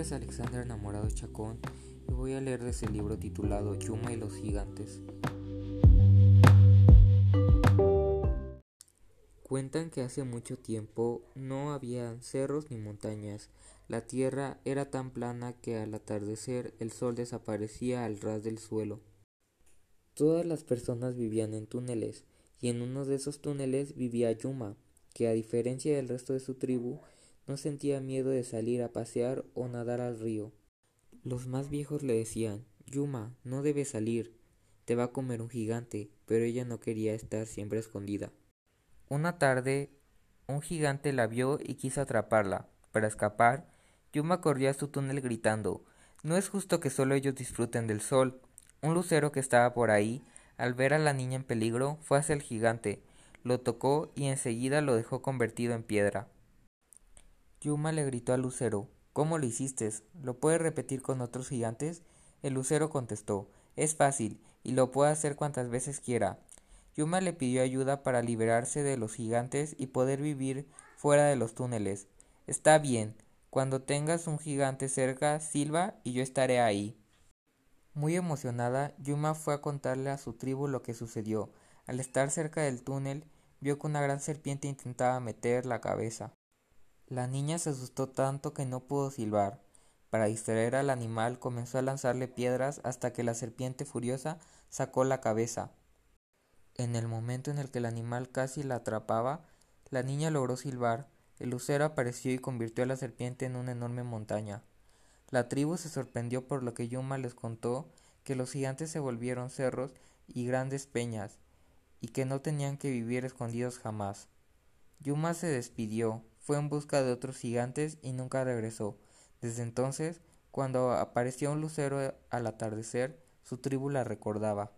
nombre es Alexander Enamorado Chacón y voy a leer ese libro titulado Yuma y los gigantes. Cuentan que hace mucho tiempo no había cerros ni montañas. La tierra era tan plana que al atardecer el sol desaparecía al ras del suelo. Todas las personas vivían en túneles, y en uno de esos túneles vivía Yuma, que a diferencia del resto de su tribu, no sentía miedo de salir a pasear o nadar al río. Los más viejos le decían Yuma, no debes salir, te va a comer un gigante, pero ella no quería estar siempre escondida. Una tarde, un gigante la vio y quiso atraparla. Para escapar, Yuma corrió a su túnel gritando No es justo que solo ellos disfruten del sol. Un lucero que estaba por ahí, al ver a la niña en peligro, fue hacia el gigante, lo tocó y enseguida lo dejó convertido en piedra. Yuma le gritó al lucero ¿Cómo lo hiciste? ¿Lo puedes repetir con otros gigantes? El lucero contestó Es fácil, y lo puedo hacer cuantas veces quiera. Yuma le pidió ayuda para liberarse de los gigantes y poder vivir fuera de los túneles. Está bien, cuando tengas un gigante cerca, silba y yo estaré ahí. Muy emocionada, Yuma fue a contarle a su tribu lo que sucedió. Al estar cerca del túnel, vio que una gran serpiente intentaba meter la cabeza. La niña se asustó tanto que no pudo silbar. Para distraer al animal comenzó a lanzarle piedras hasta que la serpiente furiosa sacó la cabeza. En el momento en el que el animal casi la atrapaba, la niña logró silbar, el lucero apareció y convirtió a la serpiente en una enorme montaña. La tribu se sorprendió por lo que Yuma les contó que los gigantes se volvieron cerros y grandes peñas, y que no tenían que vivir escondidos jamás. Yuma se despidió, fue en busca de otros gigantes y nunca regresó. Desde entonces, cuando apareció un lucero al atardecer, su tribu la recordaba.